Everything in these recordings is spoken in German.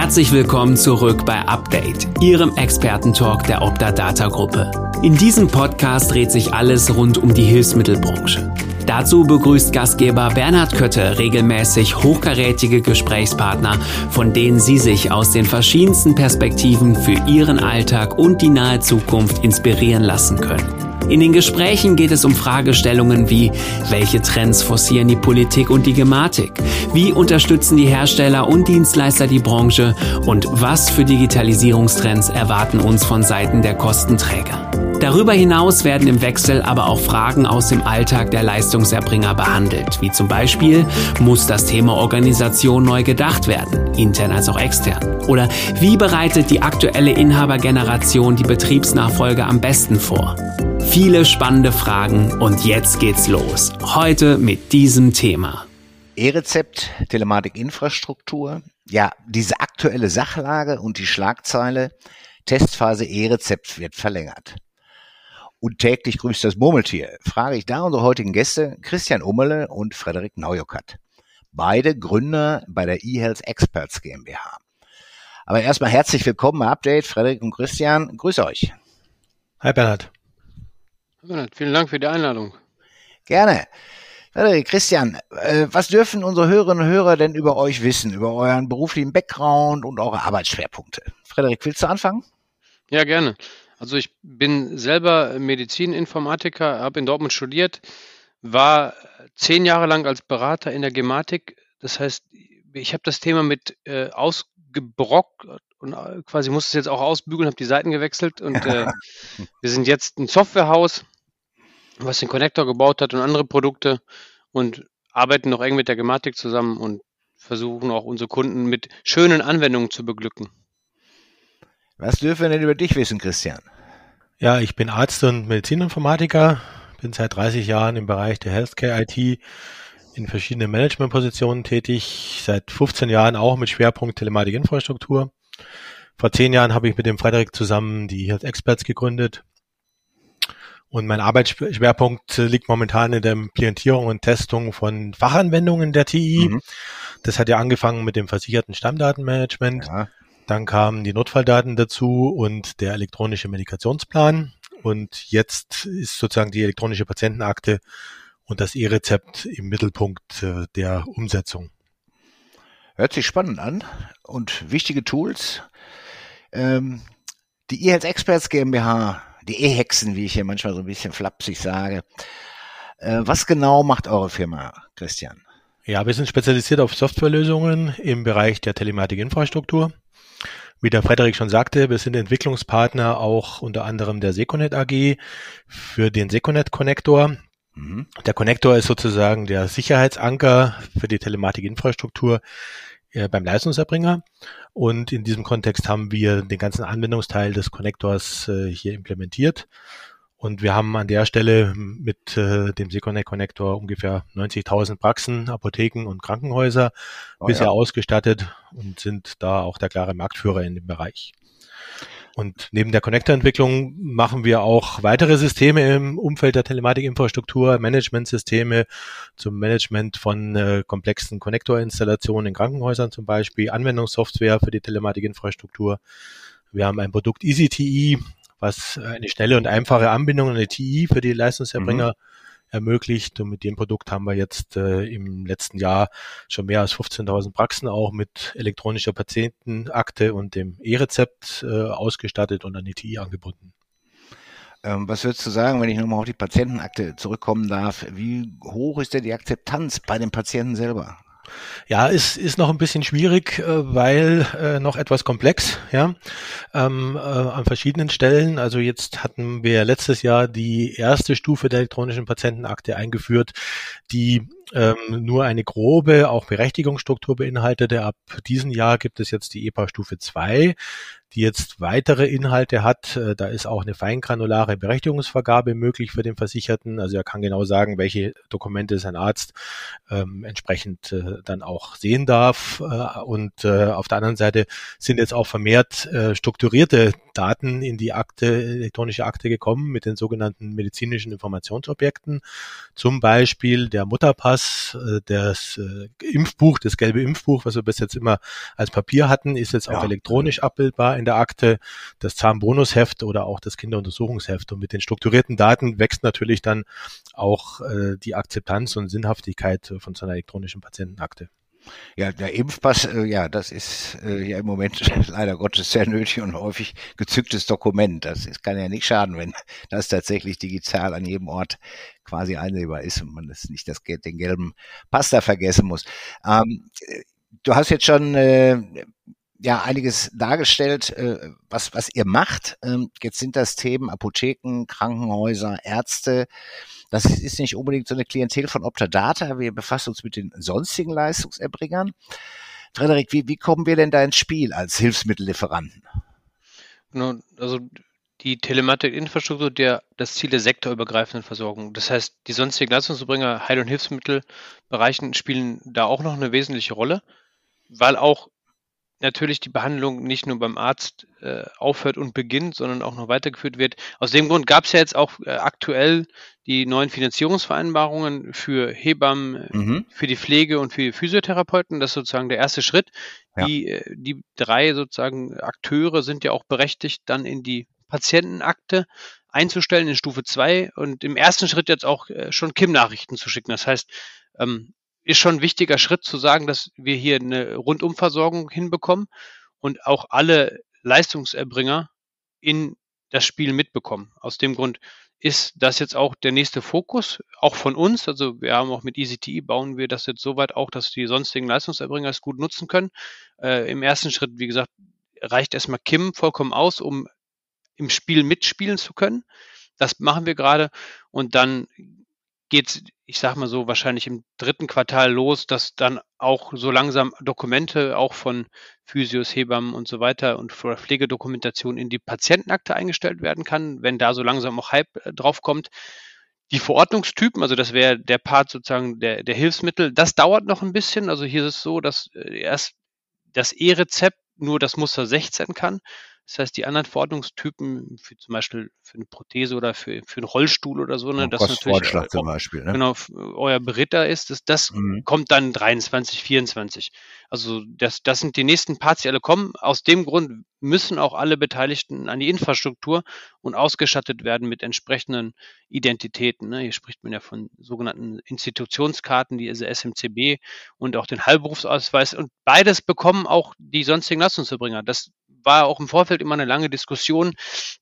Herzlich willkommen zurück bei Update, Ihrem Expertentalk der Opta Data Gruppe. In diesem Podcast dreht sich alles rund um die Hilfsmittelbranche. Dazu begrüßt Gastgeber Bernhard Kötte regelmäßig hochkarätige Gesprächspartner, von denen Sie sich aus den verschiedensten Perspektiven für Ihren Alltag und die nahe Zukunft inspirieren lassen können. In den Gesprächen geht es um Fragestellungen wie, welche Trends forcieren die Politik und die Gematik? Wie unterstützen die Hersteller und Dienstleister die Branche? Und was für Digitalisierungstrends erwarten uns von Seiten der Kostenträger? Darüber hinaus werden im Wechsel aber auch Fragen aus dem Alltag der Leistungserbringer behandelt, wie zum Beispiel, muss das Thema Organisation neu gedacht werden, intern als auch extern? Oder wie bereitet die aktuelle Inhabergeneration die Betriebsnachfolge am besten vor? Viele spannende Fragen und jetzt geht's los. Heute mit diesem Thema. E-Rezept, Telematikinfrastruktur. Ja, diese aktuelle Sachlage und die Schlagzeile Testphase E-Rezept wird verlängert. Und täglich grüßt das Murmeltier. Frage ich da unsere heutigen Gäste Christian Ummele und Frederik Naujokat. Beide Gründer bei der eHealth Experts GmbH. Aber erstmal herzlich willkommen Update, Frederik und Christian. Grüße euch. Hi Bernhard. Vielen Dank für die Einladung. Gerne. Christian, äh, was dürfen unsere Hörerinnen und Hörer denn über euch wissen, über euren beruflichen Background und eure Arbeitsschwerpunkte? Frederik, willst du anfangen? Ja, gerne. Also ich bin selber Medizininformatiker, habe in Dortmund studiert, war zehn Jahre lang als Berater in der Gematik. Das heißt, ich habe das Thema mit äh, ausgebrockt und äh, quasi musste es jetzt auch ausbügeln, habe die Seiten gewechselt und äh, wir sind jetzt ein Softwarehaus, was den Connector gebaut hat und andere Produkte und arbeiten noch eng mit der Gematik zusammen und versuchen auch unsere Kunden mit schönen Anwendungen zu beglücken. Was dürfen wir denn über dich wissen, Christian? Ja, ich bin Arzt und Medizininformatiker, bin seit 30 Jahren im Bereich der Healthcare IT in verschiedenen Managementpositionen tätig, seit 15 Jahren auch mit Schwerpunkt Telematikinfrastruktur. Vor zehn Jahren habe ich mit dem Frederik zusammen die Health Experts gegründet und mein Arbeitsschwerpunkt liegt momentan in der Implementierung und Testung von Fachanwendungen der TI. Mhm. Das hat ja angefangen mit dem versicherten Stammdatenmanagement. Ja. Dann kamen die Notfalldaten dazu und der elektronische Medikationsplan. Und jetzt ist sozusagen die elektronische Patientenakte und das E-Rezept im Mittelpunkt äh, der Umsetzung. Hört sich spannend an und wichtige Tools. Ähm, die eHealth Experts GmbH die E-Hexen, wie ich hier manchmal so ein bisschen flapsig sage. Äh, was genau macht eure Firma, Christian? Ja, wir sind spezialisiert auf Softwarelösungen im Bereich der Telematikinfrastruktur. Wie der Frederik schon sagte, wir sind Entwicklungspartner auch unter anderem der Seconet AG für den Seconet Connector. Mhm. Der Connector ist sozusagen der Sicherheitsanker für die Telematikinfrastruktur äh, beim Leistungserbringer. Und in diesem Kontext haben wir den ganzen Anwendungsteil des Connectors äh, hier implementiert. Und wir haben an der Stelle mit äh, dem Seconnect Connector ungefähr 90.000 Praxen, Apotheken und Krankenhäuser oh, bisher ja. ausgestattet und sind da auch der klare Marktführer in dem Bereich. Und neben der Connector-Entwicklung machen wir auch weitere Systeme im Umfeld der Telematikinfrastruktur, Managementsysteme zum Management von äh, komplexen Connector-Installationen in Krankenhäusern zum Beispiel, Anwendungssoftware für die Telematikinfrastruktur. Wir haben ein Produkt EasyTE, was eine schnelle und einfache Anbindung an die TI für die Leistungserbringer mhm ermöglicht. Und mit dem Produkt haben wir jetzt äh, im letzten Jahr schon mehr als 15.000 Praxen auch mit elektronischer Patientenakte und dem E-Rezept äh, ausgestattet und an die TI angebunden. Ähm, was würdest du sagen, wenn ich nochmal auf die Patientenakte zurückkommen darf? Wie hoch ist denn die Akzeptanz bei den Patienten selber? Ja, ist, ist noch ein bisschen schwierig, äh, weil äh, noch etwas komplex, ja, ähm, äh, an verschiedenen Stellen. Also jetzt hatten wir letztes Jahr die erste Stufe der elektronischen Patientenakte eingeführt, die ähm, nur eine grobe, auch Berechtigungsstruktur beinhaltete. Ab diesem Jahr gibt es jetzt die EPA Stufe 2. die jetzt weitere Inhalte hat. Äh, da ist auch eine feingranulare Berechtigungsvergabe möglich für den Versicherten. Also er kann genau sagen, welche Dokumente sein Arzt ähm, entsprechend äh, dann auch sehen darf. Äh, und äh, auf der anderen Seite sind jetzt auch vermehrt äh, strukturierte Daten in die Akte, elektronische Akte gekommen mit den sogenannten medizinischen Informationsobjekten. Zum Beispiel der Mutterpass, äh, das äh, Impfbuch, das gelbe Impfbuch, was wir bis jetzt immer als Papier hatten, ist jetzt auch elektronisch abbildbar in der Akte. Das Zahnbonusheft oder auch das Kinderuntersuchungsheft. Und mit den strukturierten Daten wächst natürlich dann auch äh, die Akzeptanz und Sinnhaftigkeit von so einer elektronischen Patientenakte. Ja, der Impfpass, äh, ja, das ist äh, ja im Moment leider Gottes sehr nötig und häufig gezücktes Dokument. Das ist, kann ja nicht schaden, wenn das tatsächlich digital an jedem Ort quasi einsehbar ist und man das nicht das, den gelben Pass da vergessen muss. Ähm, du hast jetzt schon äh, ja einiges dargestellt, äh, was, was ihr macht. Ähm, jetzt sind das Themen Apotheken, Krankenhäuser, Ärzte. Das ist nicht unbedingt so eine Klientel von Optadata. Wir befassen uns mit den sonstigen Leistungserbringern. Frederik, wie, wie kommen wir denn da ins Spiel als Hilfsmittellieferanten? Also die Telematik-Infrastruktur der das Ziel der sektorübergreifenden Versorgung. Das heißt, die sonstigen Leistungserbringer, Heil- und Hilfsmittelbereichen spielen da auch noch eine wesentliche Rolle, weil auch natürlich die Behandlung nicht nur beim Arzt äh, aufhört und beginnt, sondern auch noch weitergeführt wird. Aus dem Grund gab es ja jetzt auch äh, aktuell die neuen Finanzierungsvereinbarungen für Hebammen, mhm. für die Pflege und für die Physiotherapeuten. Das ist sozusagen der erste Schritt. Ja. Die, äh, die drei sozusagen Akteure sind ja auch berechtigt, dann in die Patientenakte einzustellen in Stufe 2 und im ersten Schritt jetzt auch äh, schon KIM-Nachrichten zu schicken. Das heißt, ähm, ist schon ein wichtiger Schritt zu sagen, dass wir hier eine Rundumversorgung hinbekommen und auch alle Leistungserbringer in das Spiel mitbekommen. Aus dem Grund ist das jetzt auch der nächste Fokus, auch von uns. Also wir haben auch mit EasyTE bauen wir das jetzt so weit auch, dass die sonstigen Leistungserbringer es gut nutzen können. Äh, Im ersten Schritt, wie gesagt, reicht erstmal Kim vollkommen aus, um im Spiel mitspielen zu können. Das machen wir gerade und dann geht ich sag mal so, wahrscheinlich im dritten Quartal los, dass dann auch so langsam Dokumente auch von Physios, Hebammen und so weiter und Pflegedokumentation in die Patientenakte eingestellt werden kann, wenn da so langsam auch Hype äh, drauf kommt. Die Verordnungstypen, also das wäre der Part sozusagen der, der Hilfsmittel, das dauert noch ein bisschen. Also hier ist es so, dass äh, erst das E-Rezept nur das Muster 16 kann. Das heißt, die anderen Verordnungstypen, für zum Beispiel für eine Prothese oder für, für einen Rollstuhl oder so, ne, das natürlich äh, zum Beispiel, ne? genau euer Beritter ist, das, das mhm. kommt dann 23, 24. Also das, das sind die nächsten Parts, die alle kommen. Aus dem Grund müssen auch alle Beteiligten an die Infrastruktur und ausgestattet werden mit entsprechenden Identitäten. Ne? Hier spricht man ja von sogenannten Institutionskarten, die SMCB und auch den Heilberufsausweis. Und beides bekommen auch die sonstigen Leistungserbringer. Das war auch im Vorfeld immer eine lange Diskussion.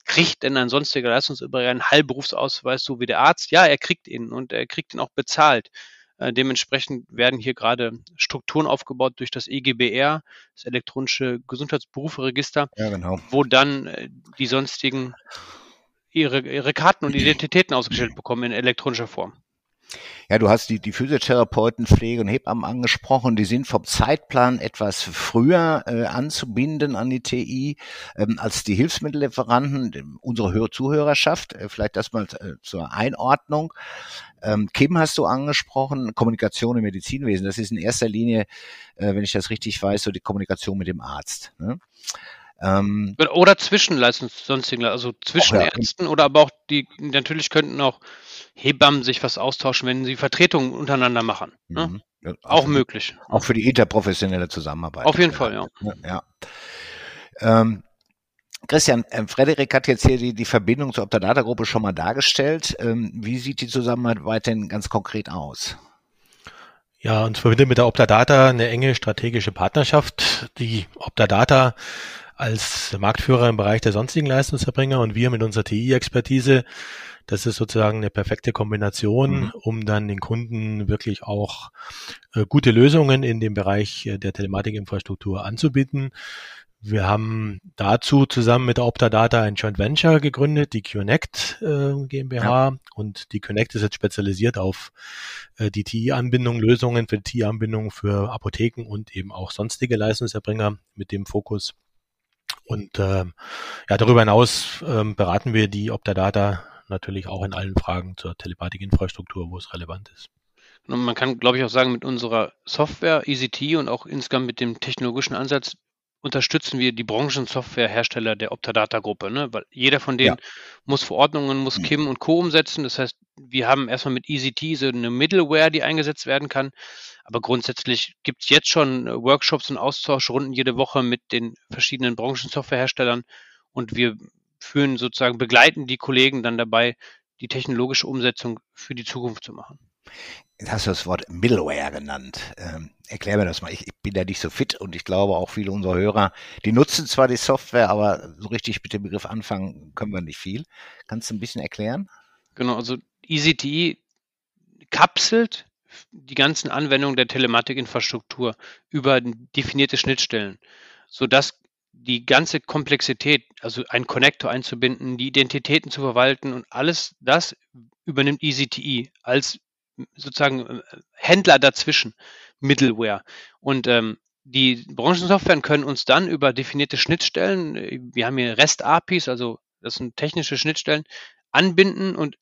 Kriegt denn ein sonstiger Leistungserbringer einen Heilberufsausweis, so wie der Arzt? Ja, er kriegt ihn und er kriegt ihn auch bezahlt. Äh, dementsprechend werden hier gerade Strukturen aufgebaut durch das EGBR, das elektronische Gesundheitsberuferegister, ja, genau. wo dann äh, die sonstigen ihre, ihre Karten und Identitäten ausgestellt bekommen in elektronischer Form. Ja, du hast die, die Physiotherapeuten, Pflege und Hebammen angesprochen. Die sind vom Zeitplan etwas früher äh, anzubinden an die TI ähm, als die Hilfsmittellieferanten, unsere Zuhörerschaft. Äh, vielleicht das mal äh, zur Einordnung. Ähm, Kim hast du angesprochen, Kommunikation im Medizinwesen. Das ist in erster Linie, äh, wenn ich das richtig weiß, so die Kommunikation mit dem Arzt. Ne? Ähm, oder Zwischenleistungs sonstigen, also zwischen ja. Ärzten oder aber auch die, natürlich könnten auch Hebammen sich was austauschen, wenn sie Vertretungen untereinander machen. Ne? Mhm. Ja, auch für, möglich. Auch für die interprofessionelle Zusammenarbeit. Auf jeden Fall, ja. ja. Ähm, Christian, äh, Frederik hat jetzt hier die, die Verbindung zur Optadata-Gruppe schon mal dargestellt. Ähm, wie sieht die Zusammenarbeit denn ganz konkret aus? Ja, uns verbindet mit der Optadata eine enge strategische Partnerschaft. Die Optadata als Marktführer im Bereich der sonstigen Leistungserbringer und wir mit unserer TI-Expertise das ist sozusagen eine perfekte Kombination, mhm. um dann den Kunden wirklich auch äh, gute Lösungen in dem Bereich äh, der Telematikinfrastruktur anzubieten. Wir haben dazu zusammen mit der Optadata ein Joint Venture gegründet, die Connect äh, GmbH. Ja. Und die Connect ist jetzt spezialisiert auf äh, die TI-Anbindung, Lösungen für TI-Anbindung für Apotheken und eben auch sonstige Leistungserbringer mit dem Fokus Und ähm, ja, darüber hinaus ähm, beraten wir die Optadata natürlich auch in allen Fragen zur Telepathikinfrastruktur, wo es relevant ist. Und man kann, glaube ich, auch sagen, mit unserer Software EasyT und auch insgesamt mit dem technologischen Ansatz unterstützen wir die Branchensoftwarehersteller der Optadata-Gruppe, ne? weil jeder von denen ja. muss Verordnungen, muss KIM und Co. umsetzen. Das heißt, wir haben erstmal mit EasyT so eine Middleware, die eingesetzt werden kann. Aber grundsätzlich gibt es jetzt schon Workshops und Austauschrunden jede Woche mit den verschiedenen Branchensoftwareherstellern und wir führen sozusagen, begleiten die Kollegen dann dabei, die technologische Umsetzung für die Zukunft zu machen. Jetzt hast du das Wort Middleware genannt. Ähm, erklär mir das mal. Ich, ich, bin da nicht so fit und ich glaube auch viele unserer Hörer, die nutzen zwar die Software, aber so richtig mit dem Begriff anfangen können wir nicht viel. Kannst du ein bisschen erklären? Genau, also EasyTE kapselt die ganzen Anwendungen der Telematikinfrastruktur über definierte Schnittstellen, sodass die ganze Komplexität, also einen Connector einzubinden, die Identitäten zu verwalten und alles das übernimmt EasyTE als sozusagen äh, Händler dazwischen, Middleware. Und ähm, die Branchensoftwaren können uns dann über definierte Schnittstellen, äh, wir haben hier REST-APIs, also das sind technische Schnittstellen, anbinden und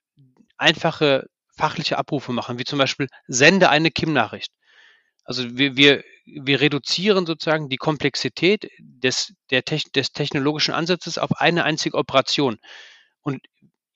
einfache fachliche Abrufe machen, wie zum Beispiel sende eine KIM-Nachricht. Also wir, wir, wir reduzieren sozusagen die Komplexität des, der, des technologischen Ansatzes auf eine einzige Operation. Und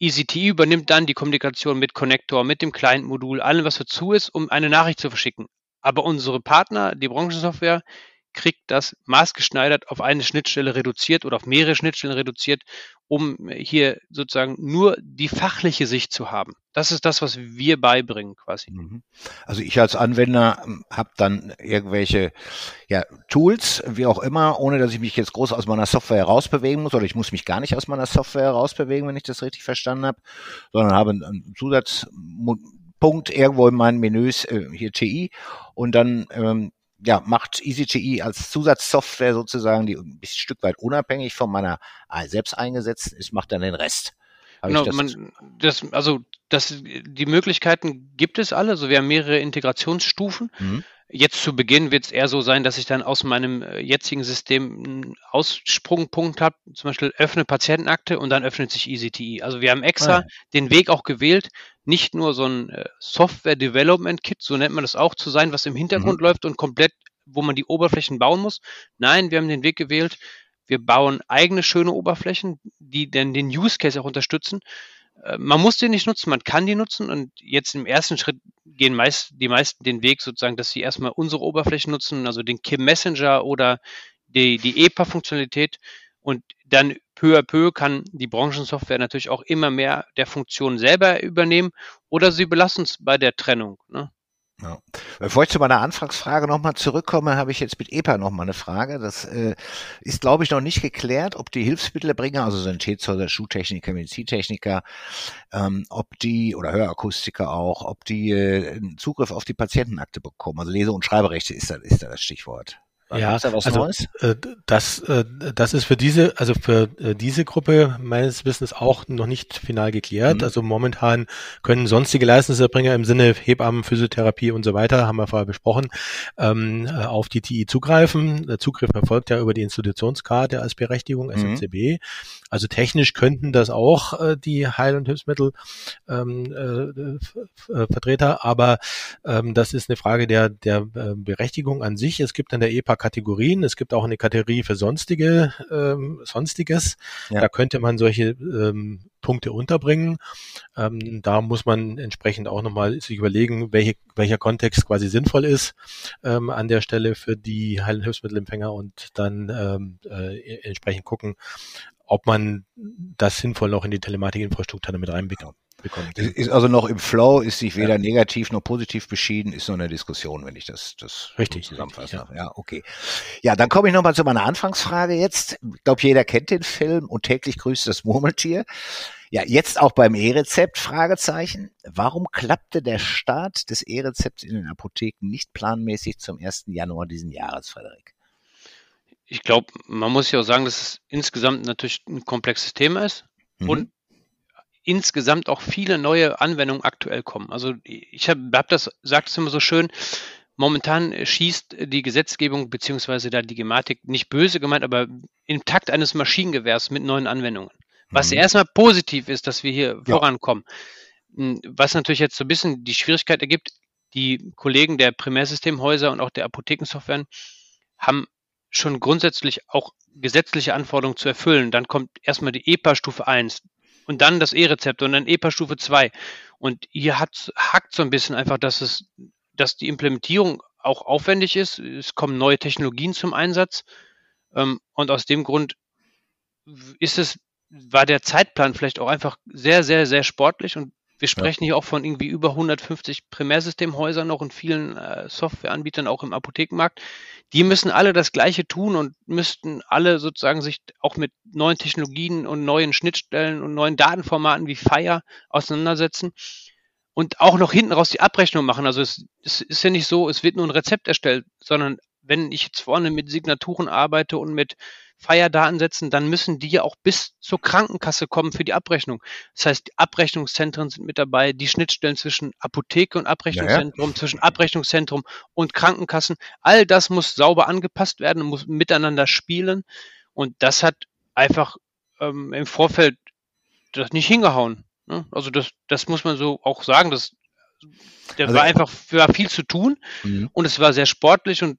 EasyTE übernimmt dann die Kommunikation mit Connector, mit dem Client-Modul, allem, was dazu ist, um eine Nachricht zu verschicken. Aber unsere Partner, die Branchensoftware, kriegt das maßgeschneidert auf eine Schnittstelle reduziert oder auf mehrere Schnittstellen reduziert, um hier sozusagen nur die fachliche Sicht zu haben. Das ist das, was wir beibringen quasi. Mhm. Also ich als Anwender ähm, habe dann irgendwelche ja, Tools, wie auch immer, ohne dass ich mich jetzt groß aus meiner Software herausbewegen muss, oder ich muss mich gar nicht aus meiner Software herausbewegen, wenn ich das richtig verstanden habe, sondern habe einen Zusatzpunkt irgendwo in meinen Menüs, äh, hier TI, und dann ähm, ja, macht EasyGE als Zusatzsoftware sozusagen, die ein bisschen Stück weit unabhängig von meiner selbst eingesetzt ist, macht dann den Rest. genau, das, man, das, also das, die Möglichkeiten gibt es alle. Also wir haben mehrere Integrationsstufen. Mhm. Jetzt zu Beginn wird es eher so sein, dass ich dann aus meinem äh, jetzigen System einen Aussprungpunkt habe, zum Beispiel öffne Patientenakte und dann öffnet sich EasyTE. Also wir haben extra ah. den Weg auch gewählt, nicht nur so ein äh, Software Development Kit, so nennt man das auch, zu sein, was im Hintergrund mhm. läuft und komplett, wo man die Oberflächen bauen muss. Nein, wir haben den Weg gewählt. Wir bauen eigene schöne Oberflächen, die dann den Use Case auch unterstützen. Äh, man muss den nicht nutzen, man kann die nutzen und jetzt im ersten Schritt gehen meist, die meisten den Weg sozusagen, dass sie erstmal unsere Oberflächen nutzen, also den Kim Messenger oder die, die EPA-Funktionalität und dann peu à peu kann die Branchensoftware natürlich auch immer mehr der Funktion selber übernehmen oder sie belassen es bei der Trennung. Ne? Ja. Bevor ich zu meiner Anfangsfrage nochmal zurückkomme, habe ich jetzt mit EPA nochmal eine Frage. Das äh, ist, glaube ich, noch nicht geklärt, ob die Hilfsmittelbringer, also Sanitätshäuser, Schuhtechniker, Medizintechniker, ähm, ob die, oder Hörakustiker auch, ob die äh, Zugriff auf die Patientenakte bekommen. Also Lese- und Schreiberechte ist da, ist da das Stichwort. Ja, da also Neues? Äh, das, äh, das ist für diese, also für äh, diese Gruppe meines Wissens auch noch nicht final geklärt. Mhm. Also momentan können sonstige Leistungserbringer im Sinne Hebammen, Physiotherapie und so weiter, haben wir vorher besprochen, ähm, auf die TI zugreifen. Der Zugriff erfolgt ja über die Institutionskarte als Berechtigung, SMCB. Mhm. Also technisch könnten das auch äh, die Heil- und Hilfsmittel ähm, äh, Vertreter, aber ähm, das ist eine Frage der, der Berechtigung an sich. Es gibt in der EPA Kategorien. Es gibt auch eine Kategorie für sonstige, ähm, sonstiges. Ja. Da könnte man solche ähm, Punkte unterbringen. Ähm, da muss man entsprechend auch nochmal sich überlegen, welche, welcher Kontext quasi sinnvoll ist ähm, an der Stelle für die Heil- und Hilfsmittelempfänger und dann ähm, äh, entsprechend gucken, ob man das sinnvoll noch in die Telematikinfrastruktur damit reinbekommt bekommen. Ist also noch im Flow, ist sich weder ja. negativ noch positiv beschieden, ist noch eine Diskussion, wenn ich das, das richtig zusammenfasse. Ja. ja, okay. Ja, dann komme ich nochmal zu meiner Anfangsfrage jetzt. Ich glaube, jeder kennt den Film und täglich grüßt das Murmeltier. Ja, jetzt auch beim E-Rezept, Fragezeichen. Warum klappte der Start des E-Rezepts in den Apotheken nicht planmäßig zum 1. Januar diesen Jahres, Frederik? Ich glaube, man muss ja auch sagen, dass es insgesamt natürlich ein komplexes Thema ist mhm. und insgesamt auch viele neue Anwendungen aktuell kommen. Also ich habe hab das, sagt es immer so schön, momentan schießt die Gesetzgebung beziehungsweise da die Gematik nicht böse gemeint, aber im Takt eines Maschinengewehrs mit neuen Anwendungen. Was mhm. erstmal positiv ist, dass wir hier ja. vorankommen. Hm, was natürlich jetzt so ein bisschen die Schwierigkeit ergibt, die Kollegen der Primärsystemhäuser und auch der Apothekensoftwaren haben schon grundsätzlich auch gesetzliche Anforderungen zu erfüllen. Dann kommt erstmal die EPA Stufe 1 und dann das E-Rezept und dann EPA Stufe 2. Und hier hat, hackt so ein bisschen einfach, dass es, dass die Implementierung auch aufwendig ist. Es kommen neue Technologien zum Einsatz. Ähm, und aus dem Grund ist es, war der Zeitplan vielleicht auch einfach sehr, sehr, sehr sportlich und wir sprechen ja. hier auch von irgendwie über 150 Primärsystemhäusern noch und vielen äh, Softwareanbietern auch im Apothekenmarkt. Die müssen alle das Gleiche tun und müssten alle sozusagen sich auch mit neuen Technologien und neuen Schnittstellen und neuen Datenformaten wie Fire auseinandersetzen und auch noch hinten raus die Abrechnung machen. Also es, es ist ja nicht so, es wird nur ein Rezept erstellt, sondern wenn ich jetzt vorne mit Signaturen arbeite und mit Feierdatensätzen, dann müssen die ja auch bis zur Krankenkasse kommen für die Abrechnung. Das heißt, die Abrechnungszentren sind mit dabei, die Schnittstellen zwischen Apotheke und Abrechnungszentrum, ja, ja. zwischen Abrechnungszentrum und Krankenkassen. All das muss sauber angepasst werden, muss miteinander spielen. Und das hat einfach ähm, im Vorfeld das nicht hingehauen. Ne? Also das, das muss man so auch sagen. Das, da also, war einfach war viel zu tun mhm. und es war sehr sportlich und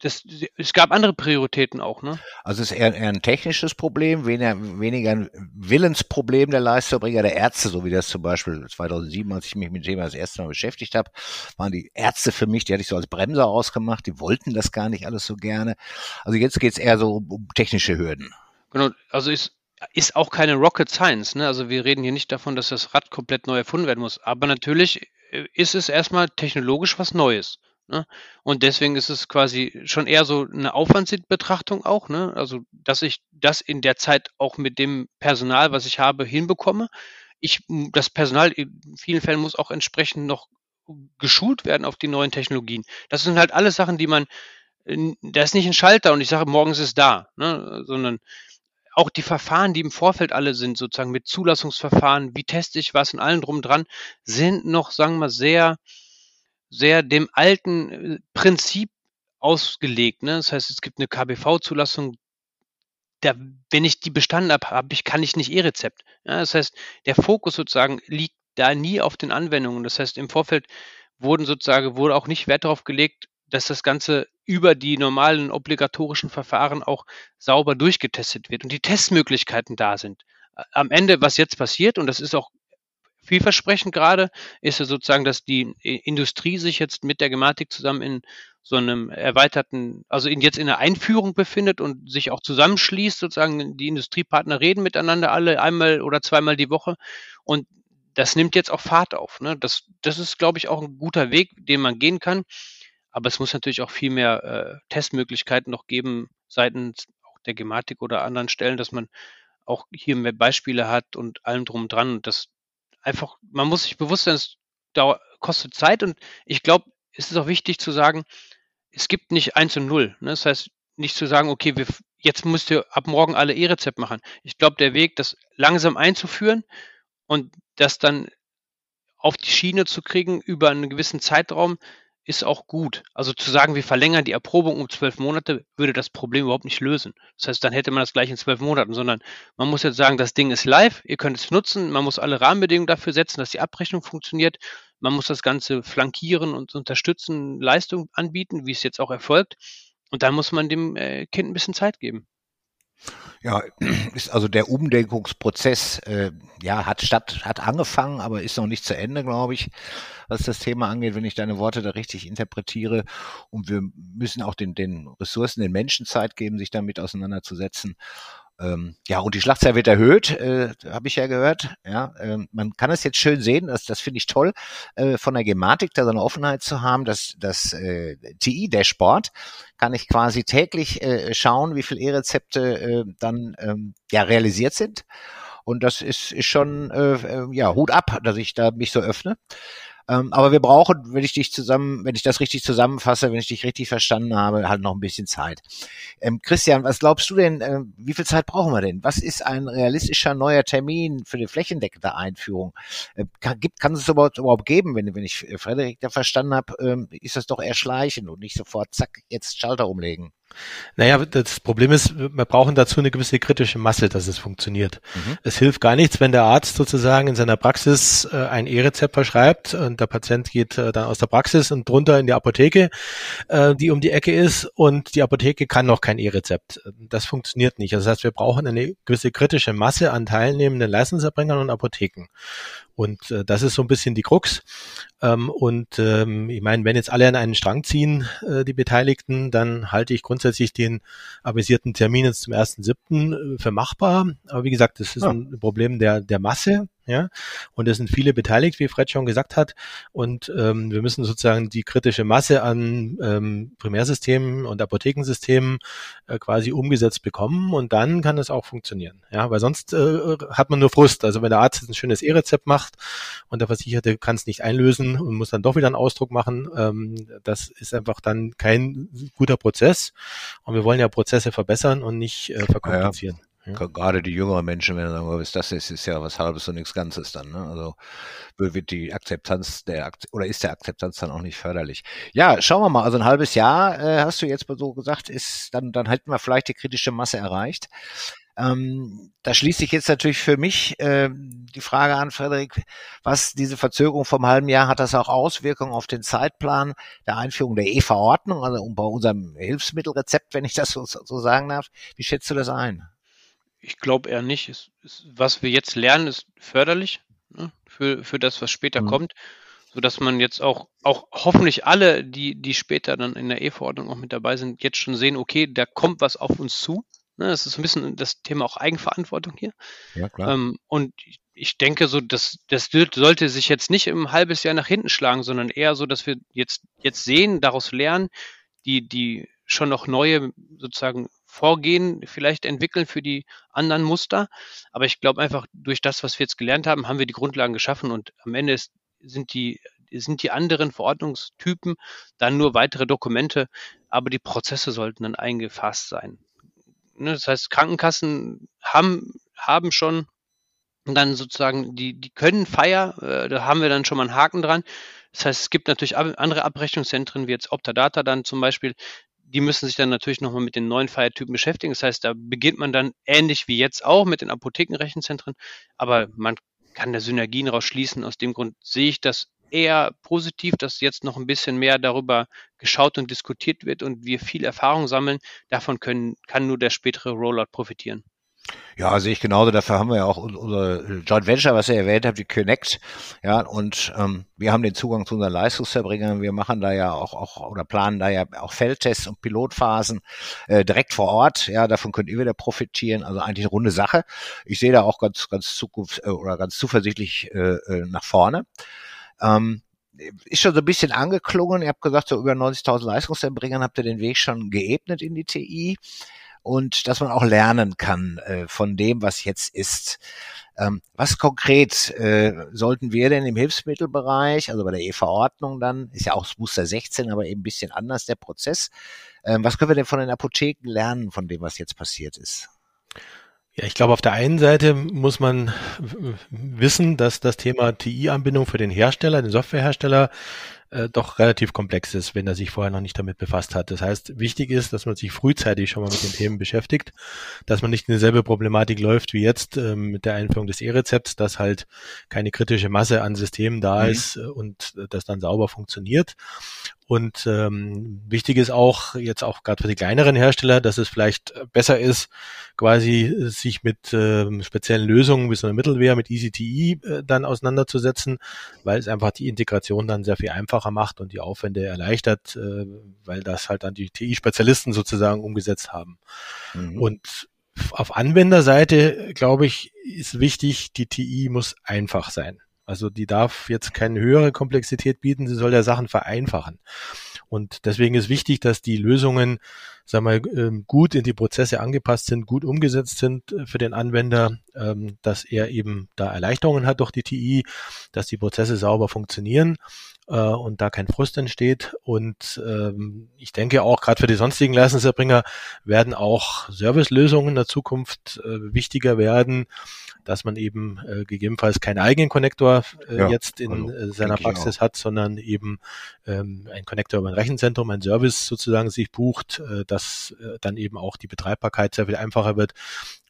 das, es gab andere Prioritäten auch, ne? Also es ist eher, eher ein technisches Problem, weniger, weniger ein Willensproblem der Leistungserbringer der Ärzte, so wie das zum Beispiel 2007, als ich mich mit dem Thema das erste Mal beschäftigt habe, waren die Ärzte für mich, die hatte ich so als Bremser ausgemacht, die wollten das gar nicht alles so gerne. Also jetzt geht es eher so um, um technische Hürden. Genau, also ist, ist auch keine Rocket Science, ne? Also wir reden hier nicht davon, dass das Rad komplett neu erfunden werden muss, aber natürlich äh, ist es erstmal technologisch was Neues. Ne? Und deswegen ist es quasi schon eher so eine Aufwandsbetrachtung auch, ne? Also, dass ich das in der Zeit auch mit dem Personal, was ich habe, hinbekomme. Ich, das Personal in vielen Fällen muss auch entsprechend noch geschult werden auf die neuen Technologien. Das sind halt alles Sachen, die man, da ist nicht ein Schalter und ich sage, morgens ist da, ne? sondern auch die Verfahren, die im Vorfeld alle sind, sozusagen mit Zulassungsverfahren, wie teste ich was und allen drum dran, sind noch, sagen wir mal, sehr, sehr dem alten äh, Prinzip ausgelegt. Ne? Das heißt, es gibt eine KBV-Zulassung, wenn ich die bestanden habe, hab ich, kann ich nicht E-Rezept. Ja, das heißt, der Fokus sozusagen liegt da nie auf den Anwendungen. Das heißt, im Vorfeld wurden sozusagen, wurde auch nicht Wert darauf gelegt, dass das Ganze über die normalen obligatorischen Verfahren auch sauber durchgetestet wird und die Testmöglichkeiten da sind. Am Ende, was jetzt passiert, und das ist auch vielversprechend gerade, ist ja sozusagen, dass die Industrie sich jetzt mit der Gematik zusammen in so einem erweiterten, also in, jetzt in der Einführung befindet und sich auch zusammenschließt, sozusagen die Industriepartner reden miteinander alle einmal oder zweimal die Woche und das nimmt jetzt auch Fahrt auf. Ne? Das, das ist, glaube ich, auch ein guter Weg, den man gehen kann. Aber es muss natürlich auch viel mehr äh, Testmöglichkeiten noch geben seitens auch der Gematik oder anderen Stellen, dass man auch hier mehr Beispiele hat und allem drum dran. Das, einfach, man muss sich bewusst sein, es dauert, kostet Zeit und ich glaube, es ist auch wichtig zu sagen, es gibt nicht eins und null. Ne? Das heißt, nicht zu sagen, okay, wir, jetzt müsst ihr ab morgen alle E-Rezept machen. Ich glaube, der Weg, das langsam einzuführen und das dann auf die Schiene zu kriegen über einen gewissen Zeitraum, ist auch gut. Also zu sagen, wir verlängern die Erprobung um zwölf Monate, würde das Problem überhaupt nicht lösen. Das heißt, dann hätte man das gleich in zwölf Monaten, sondern man muss jetzt sagen, das Ding ist live, ihr könnt es nutzen, man muss alle Rahmenbedingungen dafür setzen, dass die Abrechnung funktioniert, man muss das Ganze flankieren und unterstützen, Leistung anbieten, wie es jetzt auch erfolgt. Und dann muss man dem äh, Kind ein bisschen Zeit geben. Ja, ist also der Umdenkungsprozess, äh, ja, hat statt, hat angefangen, aber ist noch nicht zu Ende, glaube ich, was das Thema angeht, wenn ich deine Worte da richtig interpretiere. Und wir müssen auch den, den Ressourcen, den Menschen Zeit geben, sich damit auseinanderzusetzen. Ähm, ja, und die Schlachtzahl wird erhöht, äh, habe ich ja gehört. Ja, ähm, man kann es jetzt schön sehen, das, das finde ich toll, äh, von der Gematik da so eine Offenheit zu haben, dass das äh, TI-Dashboard kann ich quasi täglich äh, schauen, wie viel E-Rezepte äh, dann ähm, ja realisiert sind. Und das ist, ist schon äh, äh ja Hut ab, dass ich da mich so öffne. Ähm, aber wir brauchen, wenn ich dich zusammen, wenn ich das richtig zusammenfasse, wenn ich dich richtig verstanden habe, halt noch ein bisschen Zeit. Ähm, Christian, was glaubst du denn, äh, wie viel Zeit brauchen wir denn? Was ist ein realistischer neuer Termin für die flächendeckende Einführung? Äh, kann, gibt, kann es überhaupt, überhaupt geben, wenn, wenn ich Frederik da verstanden habe, ähm, ist das doch eher schleichend und nicht sofort, zack, jetzt Schalter umlegen. Naja, das Problem ist, wir brauchen dazu eine gewisse kritische Masse, dass es funktioniert. Mhm. Es hilft gar nichts, wenn der Arzt sozusagen in seiner Praxis äh, ein E-Rezept verschreibt und der Patient geht äh, dann aus der Praxis und drunter in die Apotheke, äh, die um die Ecke ist und die Apotheke kann noch kein E-Rezept. Das funktioniert nicht. Das heißt, wir brauchen eine gewisse kritische Masse an teilnehmenden Leistungserbringern und Apotheken. Und äh, das ist so ein bisschen die Krux. Ähm, und ähm, ich meine, wenn jetzt alle an einen Strang ziehen, äh, die Beteiligten, dann halte ich grundsätzlich den avisierten Termin jetzt zum 1.7. Äh, für machbar. Aber wie gesagt, das ist ja. ein Problem der, der Masse. Ja, und es sind viele beteiligt, wie Fred schon gesagt hat. Und ähm, wir müssen sozusagen die kritische Masse an ähm, Primärsystemen und Apothekensystemen äh, quasi umgesetzt bekommen und dann kann es auch funktionieren. Ja, weil sonst äh, hat man nur Frust. Also wenn der Arzt ein schönes E-Rezept macht und der Versicherte kann es nicht einlösen und muss dann doch wieder einen Ausdruck machen, ähm, das ist einfach dann kein guter Prozess. Und wir wollen ja Prozesse verbessern und nicht äh, verkomplizieren. Ja. Gerade die jüngeren Menschen werden sagen, was das ist, ist ja was Halbes und nichts Ganzes dann. Ne? Also wird die Akzeptanz der oder ist der Akzeptanz dann auch nicht förderlich. Ja, schauen wir mal. Also ein halbes Jahr äh, hast du jetzt so gesagt, ist dann dann hätten wir vielleicht die kritische Masse erreicht. Ähm, da schließt sich jetzt natürlich für mich äh, die Frage an, Frederik, was diese Verzögerung vom halben Jahr, hat das auch Auswirkungen auf den Zeitplan der Einführung der E-Verordnung, also bei unserem Hilfsmittelrezept, wenn ich das so, so sagen darf? Wie schätzt du das ein? Ich glaube eher nicht. Es, es, was wir jetzt lernen, ist förderlich ne, für, für das, was später mhm. kommt, sodass man jetzt auch, auch hoffentlich alle, die, die später dann in der E-Verordnung auch mit dabei sind, jetzt schon sehen, okay, da kommt was auf uns zu. Ne, das ist ein bisschen das Thema auch Eigenverantwortung hier. Ja, klar. Ähm, und ich denke so, dass das sollte sich jetzt nicht im halbes Jahr nach hinten schlagen, sondern eher so, dass wir jetzt, jetzt sehen, daraus lernen, die, die schon noch neue sozusagen Vorgehen vielleicht entwickeln für die anderen Muster. Aber ich glaube einfach, durch das, was wir jetzt gelernt haben, haben wir die Grundlagen geschaffen und am Ende ist, sind die sind die anderen Verordnungstypen dann nur weitere Dokumente, aber die Prozesse sollten dann eingefasst sein. Ne, das heißt, Krankenkassen haben, haben schon dann sozusagen, die, die können Feier, äh, da haben wir dann schon mal einen Haken dran. Das heißt, es gibt natürlich andere Abrechnungszentren, wie jetzt Optadata dann zum Beispiel, die müssen sich dann natürlich nochmal mit den neuen Feiertypen beschäftigen. Das heißt, da beginnt man dann ähnlich wie jetzt auch mit den Apothekenrechenzentren, aber man kann da Synergien rausschließen. Aus dem Grund sehe ich das eher positiv, dass jetzt noch ein bisschen mehr darüber geschaut und diskutiert wird und wir viel Erfahrung sammeln. Davon können, kann nur der spätere Rollout profitieren. Ja, sehe ich genauso. Dafür haben wir ja auch unser Joint Venture, was ihr erwähnt habt, die Connect. Ja, und ähm, wir haben den Zugang zu unseren Leistungsverbringern. Wir machen da ja auch, auch oder planen da ja auch Feldtests und Pilotphasen äh, direkt vor Ort. Ja, davon könnt ihr wieder profitieren. Also eigentlich eine runde Sache. Ich sehe da auch ganz, ganz zukunft äh, oder ganz zuversichtlich äh, äh nach vorne. Ähm, ist schon so ein bisschen angeklungen. Ihr habt gesagt, so über 90.000 Leistungserbringern habt ihr den Weg schon geebnet in die TI und dass man auch lernen kann äh, von dem, was jetzt ist. Ähm, was konkret äh, sollten wir denn im Hilfsmittelbereich, also bei der E-Verordnung dann, ist ja auch das Muster 16, aber eben ein bisschen anders der Prozess. Ähm, was können wir denn von den Apotheken lernen, von dem, was jetzt passiert ist? Ja, ich glaube, auf der einen Seite muss man wissen, dass das Thema TI-Anbindung für den Hersteller, den Softwarehersteller, äh, doch relativ komplex ist, wenn er sich vorher noch nicht damit befasst hat. Das heißt, wichtig ist, dass man sich frühzeitig schon mal mit den Themen beschäftigt, dass man nicht in dieselbe Problematik läuft wie jetzt ähm, mit der Einführung des E-Rezepts, dass halt keine kritische Masse an Systemen da mhm. ist und das dann sauber funktioniert. Und ähm, wichtig ist auch, jetzt auch gerade für die kleineren Hersteller, dass es vielleicht besser ist, quasi sich mit ähm, speziellen Lösungen wie so einer Mittelwehr, mit EasyTE äh, dann auseinanderzusetzen, weil es einfach die Integration dann sehr viel einfacher macht und die Aufwände erleichtert, äh, weil das halt dann die TI-Spezialisten sozusagen umgesetzt haben. Mhm. Und auf Anwenderseite, glaube ich, ist wichtig, die TI muss einfach sein. Also die darf jetzt keine höhere Komplexität bieten, sie soll ja Sachen vereinfachen. Und deswegen ist wichtig, dass die Lösungen sagen wir, ähm, gut in die Prozesse angepasst sind, gut umgesetzt sind äh, für den Anwender, ähm, dass er eben da Erleichterungen hat durch die TI, dass die Prozesse sauber funktionieren und da kein Frust entsteht. Und ähm, ich denke auch, gerade für die sonstigen Leistungserbringer werden auch Servicelösungen in der Zukunft äh, wichtiger werden, dass man eben äh, gegebenenfalls keinen eigenen Konnektor äh, ja, jetzt in also, seiner Praxis hat, sondern eben ähm, ein Konnektor über ein Rechenzentrum, ein Service sozusagen sich bucht, äh, dass äh, dann eben auch die Betreibbarkeit sehr viel einfacher wird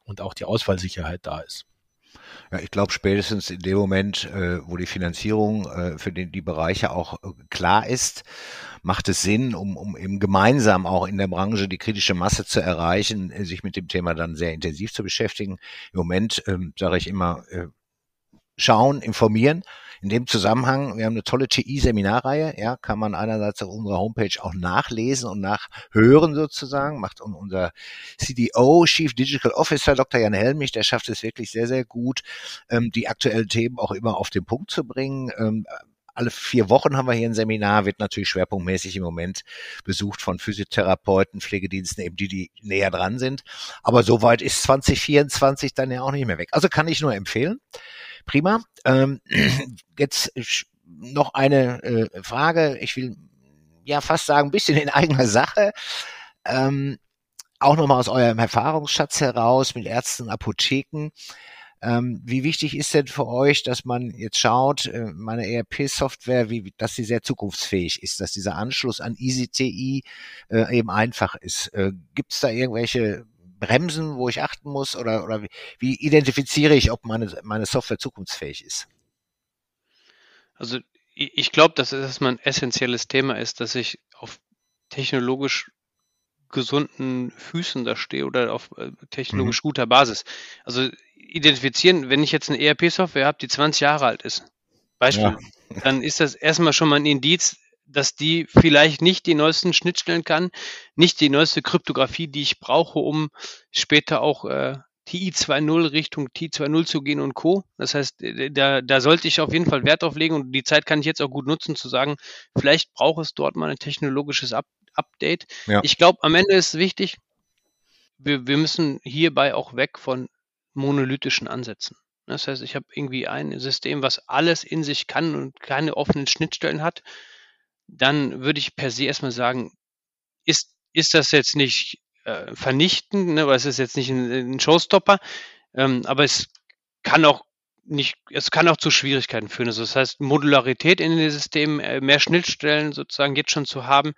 und auch die Ausfallsicherheit da ist. Ja, ich glaube spätestens in dem Moment, äh, wo die Finanzierung äh, für den, die Bereiche auch äh, klar ist, macht es Sinn, um, um eben gemeinsam auch in der Branche die kritische Masse zu erreichen, äh, sich mit dem Thema dann sehr intensiv zu beschäftigen. Im Moment ähm, sage ich immer, äh, schauen, informieren. In dem Zusammenhang, wir haben eine tolle TI-Seminarreihe, ja, kann man einerseits auf unserer Homepage auch nachlesen und nachhören sozusagen, macht unser CDO, Chief Digital Officer, Dr. Jan Helmich, der schafft es wirklich sehr, sehr gut, ähm, die aktuellen Themen auch immer auf den Punkt zu bringen. Ähm, alle vier Wochen haben wir hier ein Seminar, wird natürlich schwerpunktmäßig im Moment besucht von Physiotherapeuten, Pflegediensten, eben die, die näher dran sind. Aber soweit ist 2024 dann ja auch nicht mehr weg. Also kann ich nur empfehlen. Prima. Ähm, jetzt noch eine äh, Frage. Ich will ja fast sagen, ein bisschen in eigener Sache. Ähm, auch nochmal aus eurem Erfahrungsschatz heraus mit Ärzten, Apotheken. Ähm, wie wichtig ist denn für euch, dass man jetzt schaut, äh, meine ERP-Software, wie, dass sie sehr zukunftsfähig ist, dass dieser Anschluss an EasyTI äh, eben einfach ist? Äh, Gibt es da irgendwelche Bremsen, wo ich achten muss? Oder, oder wie, wie identifiziere ich, ob meine, meine Software zukunftsfähig ist? Also ich glaube, dass es erstmal ein essentielles Thema ist, dass ich auf technologisch gesunden Füßen da stehe oder auf äh, technologisch mhm. guter Basis. Also identifizieren, wenn ich jetzt eine ERP-Software habe, die 20 Jahre alt ist, Beispiel, ja. dann ist das erstmal schon mal ein Indiz, dass die vielleicht nicht die neuesten Schnittstellen kann, nicht die neueste Kryptographie, die ich brauche, um später auch äh, TI 2.0 Richtung TI 2.0 zu gehen und Co. Das heißt, äh, da, da sollte ich auf jeden Fall Wert drauf legen und die Zeit kann ich jetzt auch gut nutzen, zu sagen, vielleicht braucht es dort mal ein technologisches Up Update. Ja. Ich glaube, am Ende ist wichtig, wir, wir müssen hierbei auch weg von monolithischen Ansätzen. Das heißt, ich habe irgendwie ein System, was alles in sich kann und keine offenen Schnittstellen hat dann würde ich per se erstmal sagen, ist, ist das jetzt nicht äh, vernichtend, ne, weil es ist jetzt nicht ein, ein Showstopper, ähm, aber es kann auch nicht, es kann auch zu Schwierigkeiten führen. Also das heißt, Modularität in den Systemen, äh, mehr Schnittstellen sozusagen jetzt schon zu haben,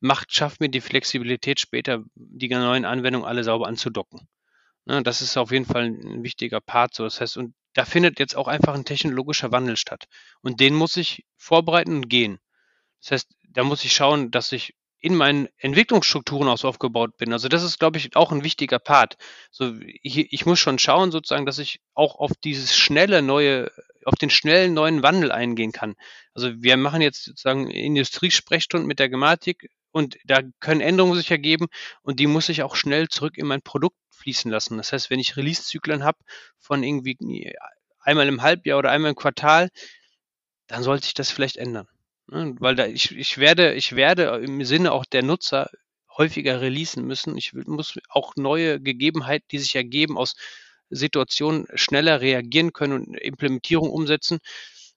macht, schafft mir die Flexibilität später, die neuen Anwendungen alle sauber anzudocken. Ne, das ist auf jeden Fall ein wichtiger Part. So. Das heißt, und da findet jetzt auch einfach ein technologischer Wandel statt. Und den muss ich vorbereiten und gehen. Das heißt, da muss ich schauen, dass ich in meinen Entwicklungsstrukturen auch so aufgebaut bin. Also das ist, glaube ich, auch ein wichtiger Part. So, ich, ich muss schon schauen, sozusagen, dass ich auch auf dieses schnelle neue, auf den schnellen neuen Wandel eingehen kann. Also wir machen jetzt sozusagen Industriesprechstunden mit der Gematik und da können Änderungen sich ergeben und die muss ich auch schnell zurück in mein Produkt fließen lassen. Das heißt, wenn ich Release-Zyklen habe von irgendwie einmal im Halbjahr oder einmal im Quartal, dann sollte ich das vielleicht ändern. Ne? Weil da ich, ich werde, ich werde im Sinne auch der Nutzer häufiger releasen müssen. Ich muss auch neue Gegebenheiten, die sich ergeben, aus Situationen schneller reagieren können und Implementierung umsetzen.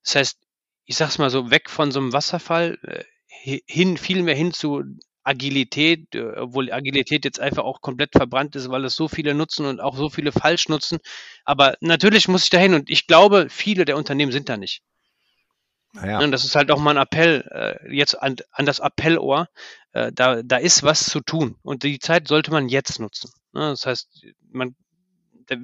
Das heißt, ich sag's mal so, weg von so einem Wasserfall äh, hin, viel mehr hin zu Agilität, äh, obwohl Agilität jetzt einfach auch komplett verbrannt ist, weil es so viele nutzen und auch so viele falsch nutzen. Aber natürlich muss ich dahin und ich glaube, viele der Unternehmen sind da nicht. Ja. Und das ist halt auch mal ein Appell, äh, jetzt an, an das Appellohr. Äh, da, da ist was zu tun. Und die Zeit sollte man jetzt nutzen. Ne? Das heißt, man,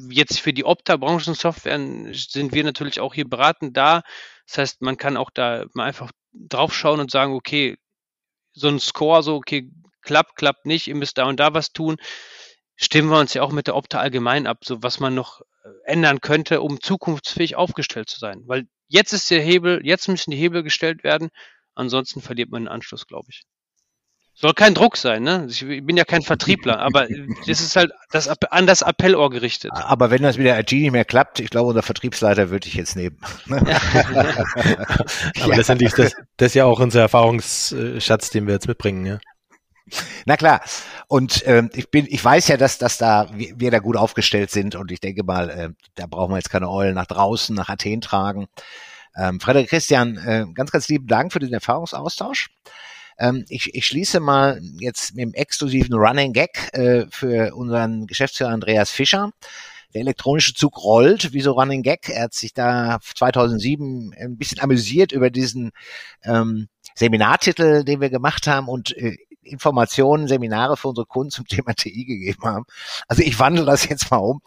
jetzt für die Opta-Branchensoftware sind wir natürlich auch hier beratend da. Das heißt, man kann auch da mal einfach draufschauen und sagen, okay, so ein Score, so, okay, klappt, klappt nicht, ihr müsst da und da was tun. Stimmen wir uns ja auch mit der Opta allgemein ab, so was man noch äh, ändern könnte, um zukunftsfähig aufgestellt zu sein. Weil Jetzt ist der Hebel, jetzt müssen die Hebel gestellt werden. Ansonsten verliert man den Anschluss, glaube ich. Soll kein Druck sein, ne? Ich bin ja kein Vertriebler, aber das ist halt das, an das Appellohr gerichtet. Aber wenn das mit der IT nicht mehr klappt, ich glaube, unser Vertriebsleiter würde ich jetzt nehmen. aber letztendlich ist das, das ist ja auch unser Erfahrungsschatz, den wir jetzt mitbringen, ja. Na klar. Und ähm, ich bin, ich weiß ja, dass, dass da wir, wir da gut aufgestellt sind und ich denke mal, äh, da brauchen wir jetzt keine Eulen nach draußen, nach Athen tragen. Ähm, Frederik Christian, äh, ganz, ganz lieben Dank für den Erfahrungsaustausch. Ähm, ich, ich schließe mal jetzt mit dem exklusiven Running Gag äh, für unseren Geschäftsführer Andreas Fischer. Der elektronische Zug rollt, wie so Running Gag. Er hat sich da 2007 ein bisschen amüsiert über diesen ähm, Seminartitel, den wir gemacht haben und äh, Informationen, Seminare für unsere Kunden zum Thema TI gegeben haben. Also ich wandle das jetzt mal um.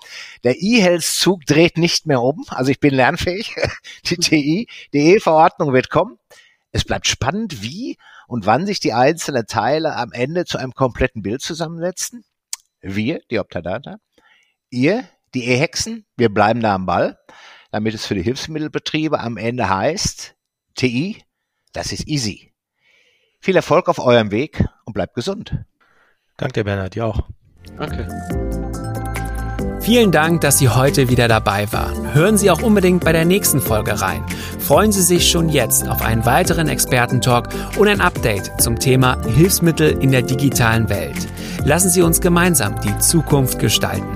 Der E-Health-Zug dreht nicht mehr um. Also ich bin lernfähig. Die TI, die E-Verordnung wird kommen. Es bleibt spannend, wie und wann sich die einzelnen Teile am Ende zu einem kompletten Bild zusammensetzen. Wir, die Optadata, ihr, die E-Hexen, wir bleiben da am Ball, damit es für die Hilfsmittelbetriebe am Ende heißt, TI, das ist easy. Viel Erfolg auf eurem Weg und bleibt gesund. Danke dir, Bernhard, dir auch. Danke. Vielen Dank, dass Sie heute wieder dabei waren. Hören Sie auch unbedingt bei der nächsten Folge rein. Freuen Sie sich schon jetzt auf einen weiteren Expertentalk und ein Update zum Thema Hilfsmittel in der digitalen Welt. Lassen Sie uns gemeinsam die Zukunft gestalten.